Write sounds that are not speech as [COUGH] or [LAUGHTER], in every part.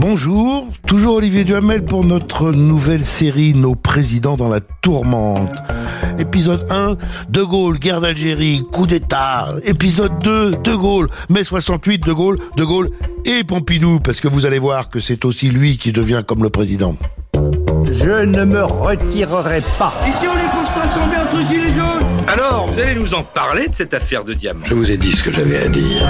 Bonjour, toujours Olivier Duhamel pour notre nouvelle série Nos présidents dans la tourmente. Épisode 1, De Gaulle, guerre d'Algérie, coup d'État. Épisode 2, De Gaulle, mai 68, De Gaulle, De Gaulle et Pompidou, parce que vous allez voir que c'est aussi lui qui devient comme le président. Je ne me retirerai pas. Ici, on est pour se rassembler entre gilets jaunes? Alors, vous allez nous en parler de cette affaire de diamant Je vous ai dit ce que j'avais à dire.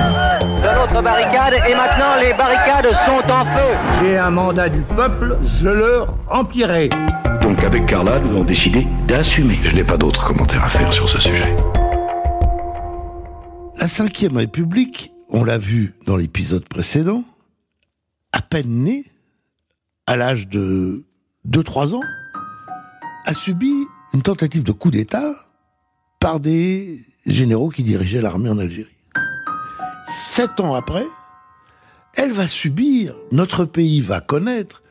de l'autre barricade et maintenant les barricades sont en feu. J'ai un mandat du peuple, je le remplirai. Donc avec Carla, nous avons décidé d'assumer. Je n'ai pas d'autres commentaires à faire sur ce sujet. La Ve République, on l'a vu dans l'épisode précédent, à peine née, à l'âge de 2-3 ans, a subi une tentative de coup d'État par des généraux qui dirigeaient l'armée en Algérie. Sept ans après, elle va subir, notre pays va connaître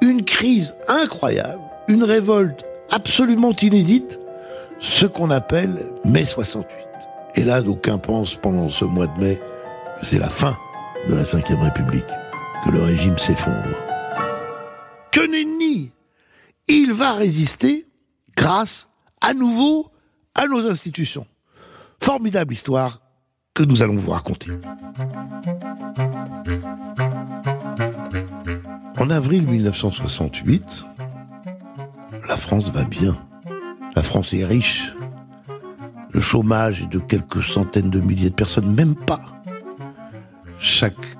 une crise incroyable, une révolte absolument inédite, ce qu'on appelle mai 68. Et là, d'aucuns pensent pendant ce mois de mai que c'est la fin de la Ve République, que le régime s'effondre. Il va résister grâce à nouveau à nos institutions. Formidable histoire que nous allons vous raconter. En avril 1968, la France va bien. La France est riche. Le chômage est de quelques centaines de milliers de personnes, même pas. Chaque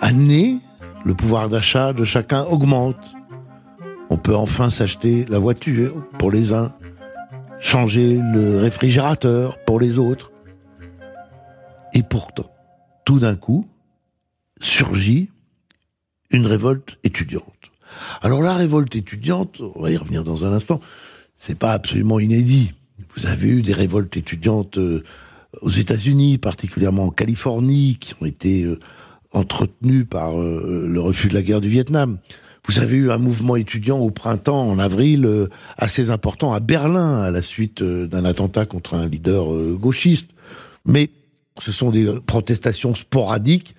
année, le pouvoir d'achat de chacun augmente. On peut enfin s'acheter la voiture pour les uns, changer le réfrigérateur pour les autres. Et pourtant, tout d'un coup, surgit une révolte étudiante. Alors la révolte étudiante, on va y revenir dans un instant, c'est pas absolument inédit. Vous avez eu des révoltes étudiantes euh, aux États-Unis, particulièrement en Californie, qui ont été euh, entretenues par euh, le refus de la guerre du Vietnam. Vous avez eu un mouvement étudiant au printemps, en avril, euh, assez important à Berlin, à la suite euh, d'un attentat contre un leader euh, gauchiste. Mais ce sont des protestations sporadiques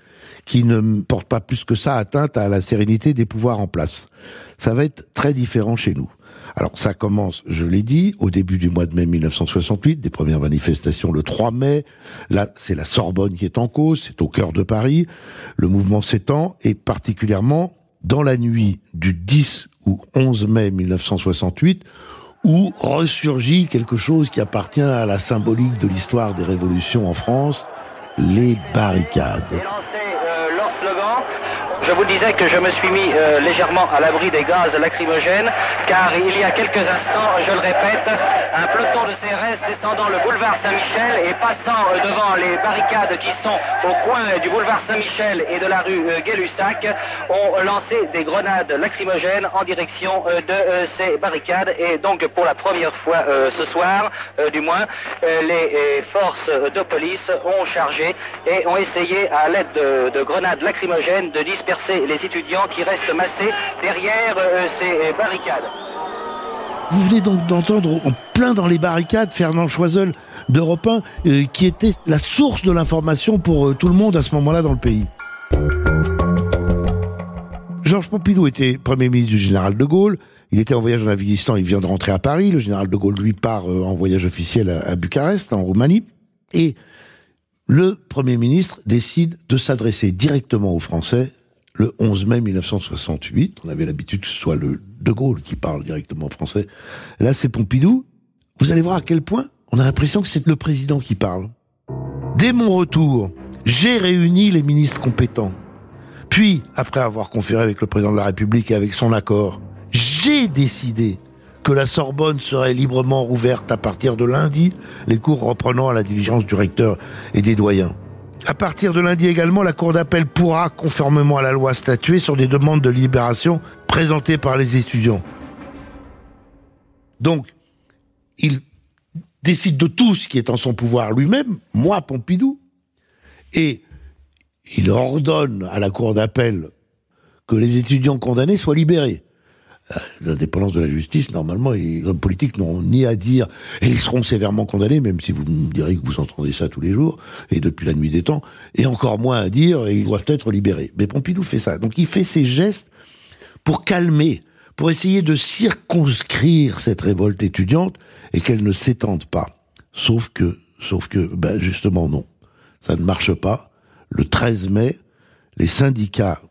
qui ne portent pas plus que ça atteinte à la sérénité des pouvoirs en place. Ça va être très différent chez nous. Alors ça commence, je l'ai dit, au début du mois de mai 1968, des premières manifestations le 3 mai. Là, c'est la Sorbonne qui est en cause, c'est au cœur de Paris. Le mouvement s'étend et particulièrement dans la nuit du 10 ou 11 mai 1968, où ressurgit quelque chose qui appartient à la symbolique de l'histoire des révolutions en France, les barricades. Et lancé euh, leur slogan. Je vous disais que je me suis mis euh, légèrement à l'abri des gaz lacrymogènes, car il y a quelques instants, je le répète, un peloton de CRS descendant le boulevard Saint-Michel et passant euh, devant les barricades qui sont au coin du boulevard Saint-Michel et de la rue euh, Gay-Lussac ont lancé des grenades lacrymogènes en direction euh, de ces barricades. Et donc, pour la première fois ce soir, du moins, les forces de police ont chargé et ont essayé, à l'aide de, de grenades lacrymogènes, de disperser les étudiants qui restent massés derrière euh, ces barricades. Vous venez donc d'entendre en plein dans les barricades Fernand Choiseul d'Europe 1, euh, qui était la source de l'information pour euh, tout le monde à ce moment-là dans le pays. Georges Pompidou était Premier ministre du général de Gaulle. Il était en voyage en Afghanistan, il vient de rentrer à Paris. Le général de Gaulle, lui, part euh, en voyage officiel à Bucarest, en Roumanie. Et le Premier ministre décide de s'adresser directement aux Français le 11 mai 1968. On avait l'habitude que ce soit le de Gaulle qui parle directement français. Là, c'est Pompidou. Vous allez voir à quel point on a l'impression que c'est le président qui parle. Dès mon retour, j'ai réuni les ministres compétents. Puis, après avoir conféré avec le président de la République et avec son accord, j'ai décidé que la Sorbonne serait librement rouverte à partir de lundi, les cours reprenant à la diligence du recteur et des doyens. À partir de lundi également, la Cour d'appel pourra, conformément à la loi, statuer sur des demandes de libération présentées par les étudiants. Donc, il décide de tout ce qui est en son pouvoir lui-même, moi, Pompidou, et il ordonne à la Cour d'appel que les étudiants condamnés soient libérés. L'indépendance de la justice, normalement, les hommes politiques n'ont ni à dire, et ils seront sévèrement condamnés, même si vous me direz que vous entendez ça tous les jours, et depuis la nuit des temps, et encore moins à dire, et ils doivent être libérés. Mais Pompidou fait ça. Donc il fait ces gestes pour calmer, pour essayer de circonscrire cette révolte étudiante, et qu'elle ne s'étende pas. Sauf que, sauf que, ben justement non. Ça ne marche pas. Le 13 mai, les syndicats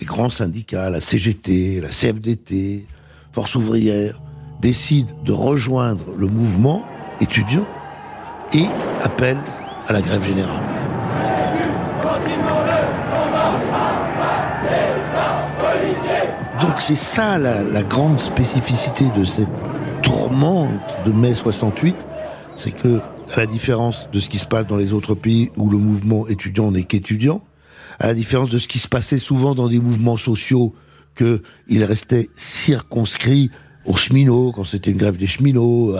les grands syndicats, la CGT, la CFDT, Force ouvrière, décident de rejoindre le mouvement étudiant et appellent à la grève générale. Donc c'est ça la, la, grande spécificité de cette tourmente de mai 68, c'est que, à la différence de ce qui se passe dans les autres pays où le mouvement étudiant n'est qu'étudiant, à la différence de ce qui se passait souvent dans des mouvements sociaux, qu'il restait circonscrit aux cheminots, quand c'était une grève des cheminots,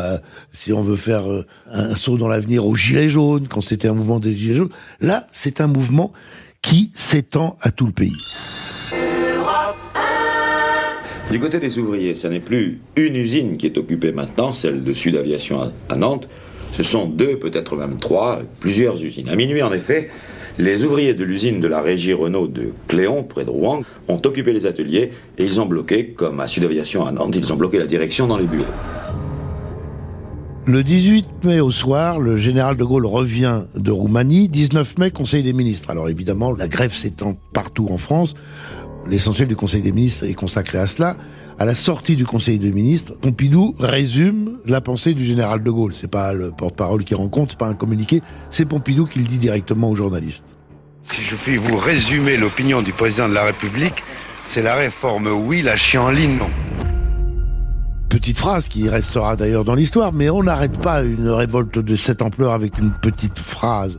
si on veut faire euh, un saut dans l'avenir aux gilets jaunes, quand c'était un mouvement des gilets jaunes. Là, c'est un mouvement qui s'étend à tout le pays. Du côté des ouvriers, ce n'est plus une usine qui est occupée maintenant, celle de Sud Aviation à Nantes. Ce sont deux, peut-être même trois, plusieurs usines. À minuit, en effet, les ouvriers de l'usine de la régie Renault de Cléon, près de Rouen, ont occupé les ateliers et ils ont bloqué, comme à Sud Aviation à Nantes, ils ont bloqué la direction dans les bureaux. Le 18 mai au soir, le général de Gaulle revient de Roumanie. 19 mai, Conseil des ministres. Alors évidemment, la grève s'étend partout en France. L'essentiel du Conseil des ministres est consacré à cela. À la sortie du Conseil des ministres, Pompidou résume la pensée du général de Gaulle. C'est pas le porte-parole qui rencontre, c'est pas un communiqué, c'est Pompidou qui le dit directement aux journalistes. Si je puis vous résumer l'opinion du président de la République, c'est la réforme oui, la chienlit non. Petite phrase qui restera d'ailleurs dans l'histoire, mais on n'arrête pas une révolte de cette ampleur avec une petite phrase.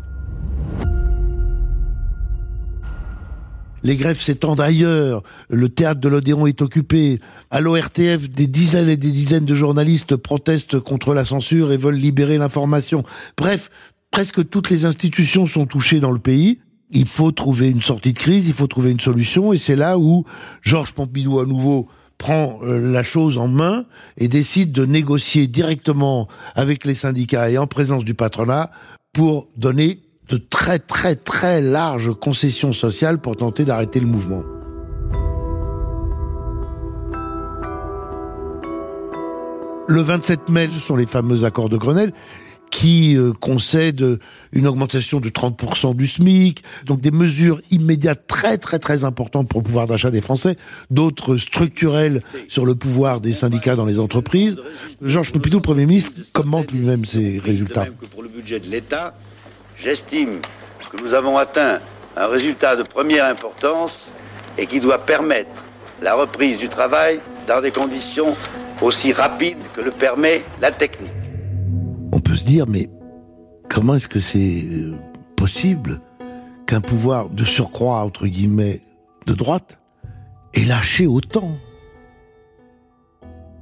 Les grèves s'étendent ailleurs. Le théâtre de l'Odéon est occupé. À l'ORTF, des dizaines et des dizaines de journalistes protestent contre la censure et veulent libérer l'information. Bref, presque toutes les institutions sont touchées dans le pays. Il faut trouver une sortie de crise, il faut trouver une solution, et c'est là où Georges Pompidou à nouveau prend euh, la chose en main et décide de négocier directement avec les syndicats et en présence du patronat pour donner de très très très larges concessions sociales pour tenter d'arrêter le mouvement. Le 27 mai, ce sont les fameux accords de Grenelle qui euh, concèdent une augmentation de 30% du SMIC, donc des mesures immédiates très très très importantes pour le pouvoir d'achat des Français, d'autres structurelles sur le pouvoir des syndicats dans les entreprises. Georges Pompidou, Premier ministre, commente lui-même ces résultats. budget de l'État, J'estime que nous avons atteint un résultat de première importance et qui doit permettre la reprise du travail dans des conditions aussi rapides que le permet la technique. On peut se dire, mais comment est-ce que c'est euh, possible qu'un pouvoir de surcroît, entre guillemets, de droite, ait lâché autant?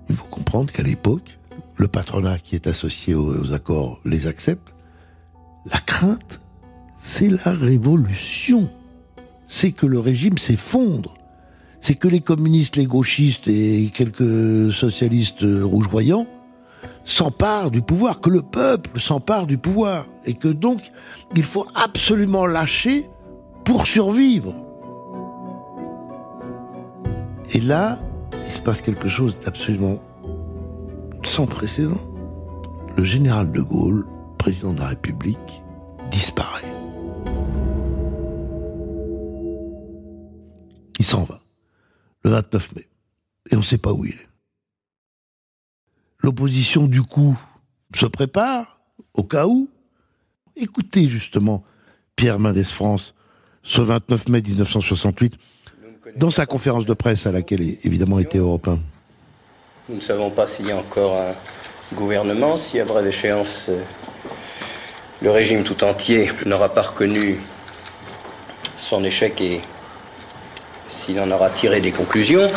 Il faut comprendre qu'à l'époque, le patronat qui est associé aux accords les accepte, la crainte, c'est la révolution. C'est que le régime s'effondre. C'est que les communistes, les gauchistes et quelques socialistes rougeoyants s'emparent du pouvoir, que le peuple s'empare du pouvoir. Et que donc, il faut absolument lâcher pour survivre. Et là, il se passe quelque chose d'absolument sans précédent. Le général de Gaulle président de la République disparaît. Il s'en va, le 29 mai, et on ne sait pas où il est. L'opposition, du coup, se prépare, au cas où. Écoutez justement Pierre Mendès France, ce 29 mai 1968, dans sa conférence de presse à laquelle évidemment était européen. Nous ne savons pas s'il y a encore un gouvernement, si à brève échéance euh, le régime tout entier n'aura pas reconnu son échec et s'il en aura tiré des conclusions,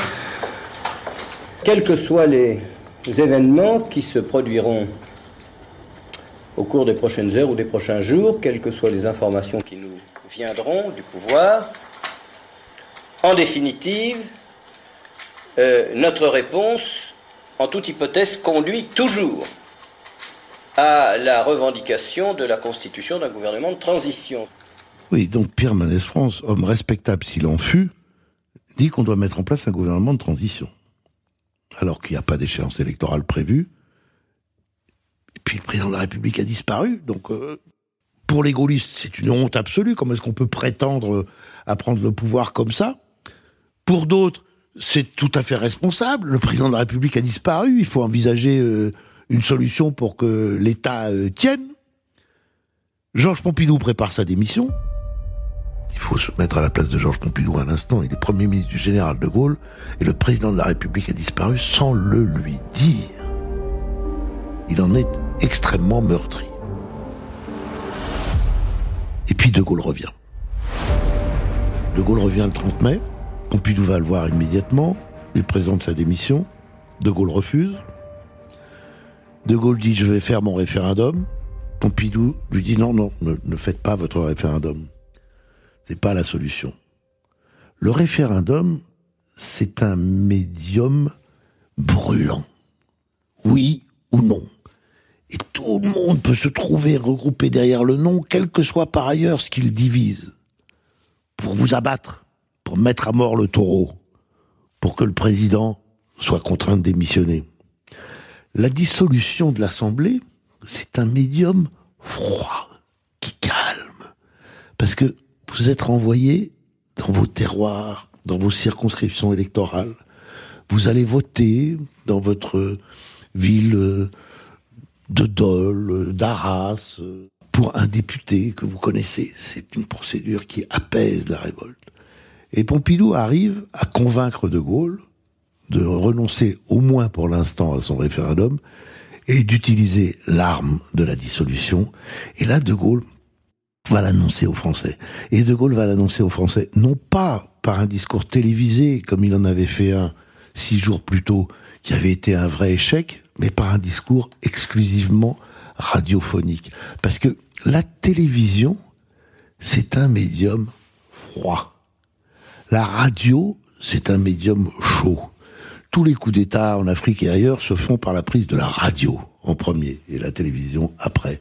quels que soient les événements qui se produiront au cours des prochaines heures ou des prochains jours, quelles que soient les informations qui nous viendront du pouvoir, en définitive, euh, notre réponse, en toute hypothèse, conduit toujours à la revendication de la constitution d'un gouvernement de transition. Oui, donc Pierre Manès France, homme respectable s'il en fut, dit qu'on doit mettre en place un gouvernement de transition. Alors qu'il n'y a pas d'échéance électorale prévue. Et puis le président de la République a disparu. Donc euh, pour les gaullistes, c'est une honte absolue. Comment est-ce qu'on peut prétendre à prendre le pouvoir comme ça? Pour d'autres, c'est tout à fait responsable. Le président de la République a disparu. Il faut envisager euh, une solution pour que l'État euh, tienne. Georges Pompidou prépare sa démission. Il faut se mettre à la place de Georges Pompidou un instant. Il est Premier ministre du général de Gaulle et le président de la République a disparu sans le lui dire. Il en est extrêmement meurtri. Et puis De Gaulle revient. De Gaulle revient le 30 mai. Pompidou va le voir immédiatement, lui présente sa démission. De Gaulle refuse. De Gaulle dit je vais faire mon référendum. Pompidou lui dit non, non, ne, faites pas votre référendum. C'est pas la solution. Le référendum, c'est un médium brûlant. Oui ou non. Et tout le monde peut se trouver regroupé derrière le non, quel que soit par ailleurs ce qu'il divise, pour vous abattre, pour mettre à mort le taureau, pour que le président soit contraint de démissionner. La dissolution de l'Assemblée, c'est un médium froid, qui calme. Parce que vous êtes renvoyé dans vos terroirs, dans vos circonscriptions électorales. Vous allez voter dans votre ville euh, de Dole, d'Arras, euh, pour un député que vous connaissez. C'est une procédure qui apaise la révolte. Et Pompidou arrive à convaincre De Gaulle de renoncer au moins pour l'instant à son référendum et d'utiliser l'arme de la dissolution. Et là, De Gaulle va l'annoncer aux Français. Et De Gaulle va l'annoncer aux Français, non pas par un discours télévisé, comme il en avait fait un six jours plus tôt, qui avait été un vrai échec, mais par un discours exclusivement radiophonique. Parce que la télévision, c'est un médium froid. La radio, c'est un médium chaud. Tous les coups d'État en Afrique et ailleurs se font par la prise de la radio en premier et la télévision après.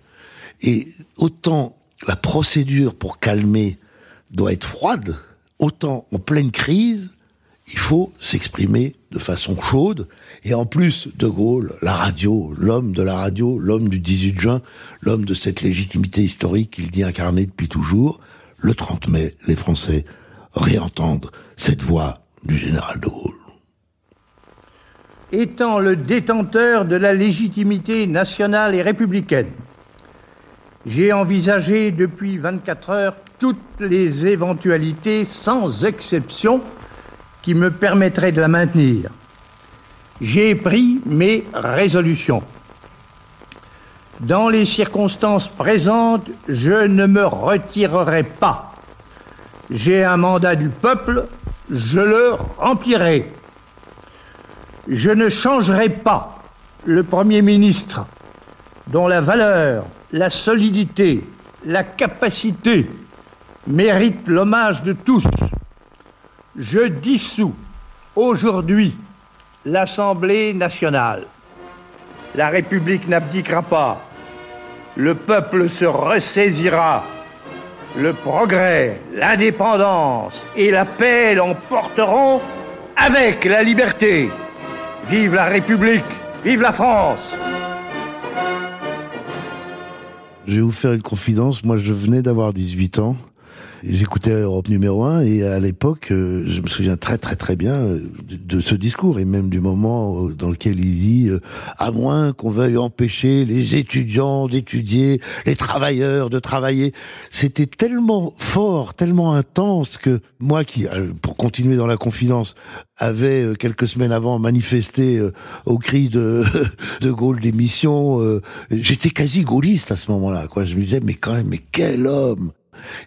Et autant la procédure pour calmer doit être froide, autant en pleine crise, il faut s'exprimer de façon chaude. Et en plus, De Gaulle, la radio, l'homme de la radio, l'homme du 18 juin, l'homme de cette légitimité historique qu'il dit incarner depuis toujours, le 30 mai, les Français réentendent cette voix du général De Gaulle. Étant le détenteur de la légitimité nationale et républicaine, j'ai envisagé depuis 24 heures toutes les éventualités, sans exception, qui me permettraient de la maintenir. J'ai pris mes résolutions. Dans les circonstances présentes, je ne me retirerai pas. J'ai un mandat du peuple, je le remplirai. Je ne changerai pas le Premier ministre dont la valeur, la solidité, la capacité méritent l'hommage de tous. Je dissous aujourd'hui l'Assemblée nationale. La République n'abdiquera pas. Le peuple se ressaisira. Le progrès, l'indépendance et la paix l'emporteront avec la liberté. Vive la République, vive la France. Je vais vous faire une confidence. Moi, je venais d'avoir 18 ans. J'écoutais Europe numéro 1 et à l'époque, euh, je me souviens très très très bien euh, de, ce discours et même du moment euh, dans lequel il dit à moins qu'on veuille empêcher les étudiants d'étudier, les travailleurs de travailler. C'était tellement fort, tellement intense que moi qui, pour continuer dans la confidence, avait quelques semaines avant manifesté au cri de [LAUGHS] de Gaulle d'émission, j'étais quasi gaulliste à ce moment-là. Quoi, je me disais mais quand même, mais quel homme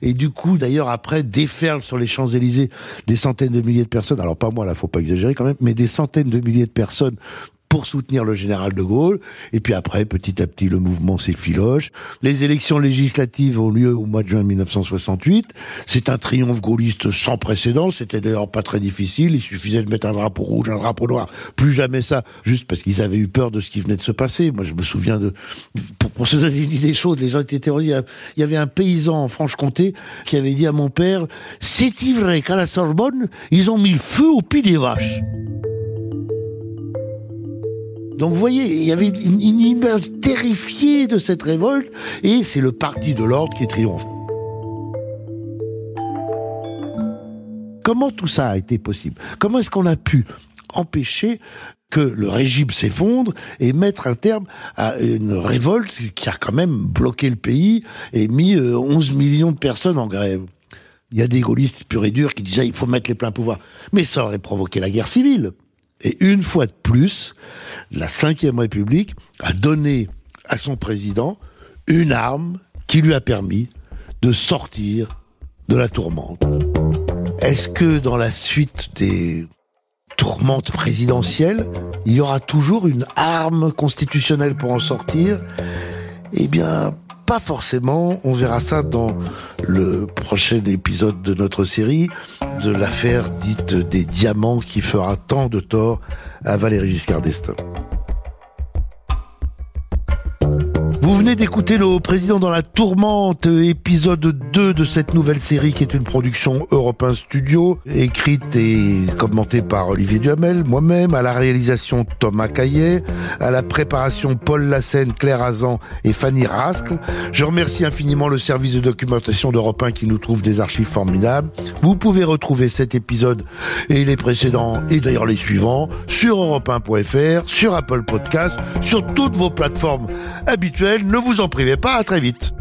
et du coup, d'ailleurs, après, déferlent sur les Champs-Élysées des centaines de milliers de personnes. Alors, pas moi, là, faut pas exagérer quand même, mais des centaines de milliers de personnes pour soutenir le général de Gaulle. Et puis après, petit à petit, le mouvement s'effiloche. Les élections législatives ont lieu au mois de juin 1968. C'est un triomphe gaulliste sans précédent. C'était d'ailleurs pas très difficile. Il suffisait de mettre un drapeau rouge, un drapeau noir. Plus jamais ça. Juste parce qu'ils avaient eu peur de ce qui venait de se passer. Moi, je me souviens de, pour, se donner une idée chaude, les gens étaient terrorisés. Il y avait un paysan en Franche-Comté qui avait dit à mon père, c'est-il vrai qu'à la Sorbonne, ils ont mis le feu au pied des vaches? Donc vous voyez, il y avait une, image terrifiée de cette révolte, et c'est le parti de l'ordre qui triomphe. Comment tout ça a été possible? Comment est-ce qu'on a pu empêcher que le régime s'effondre et mettre un terme à une révolte qui a quand même bloqué le pays et mis 11 euh, millions de personnes en grève? Il y a des gaullistes purs et durs qui disaient il faut mettre les pleins pouvoirs. Mais ça aurait provoqué la guerre civile. Et une fois de plus, la Ve République a donné à son président une arme qui lui a permis de sortir de la tourmente. Est-ce que dans la suite des tourmentes présidentielles, il y aura toujours une arme constitutionnelle pour en sortir? Eh bien, pas forcément. On verra ça dans le prochain épisode de notre série de l'affaire dite des diamants qui fera tant de tort à Valéry Giscard d'Estaing. Vous venez d'écouter le président dans la tourmente, épisode 2 de cette nouvelle série qui est une production Europe Studio, écrite et commentée par Olivier Duhamel, moi-même, à la réalisation Thomas Caillet, à la préparation Paul Lassène, Claire Azan et Fanny Rascle. Je remercie infiniment le service de documentation d'Europe 1 qui nous trouve des archives formidables. Vous pouvez retrouver cet épisode et les précédents et d'ailleurs les suivants sur europe1.fr, sur Apple Podcast, sur toutes vos plateformes habituelles ne vous en privez pas, à très vite.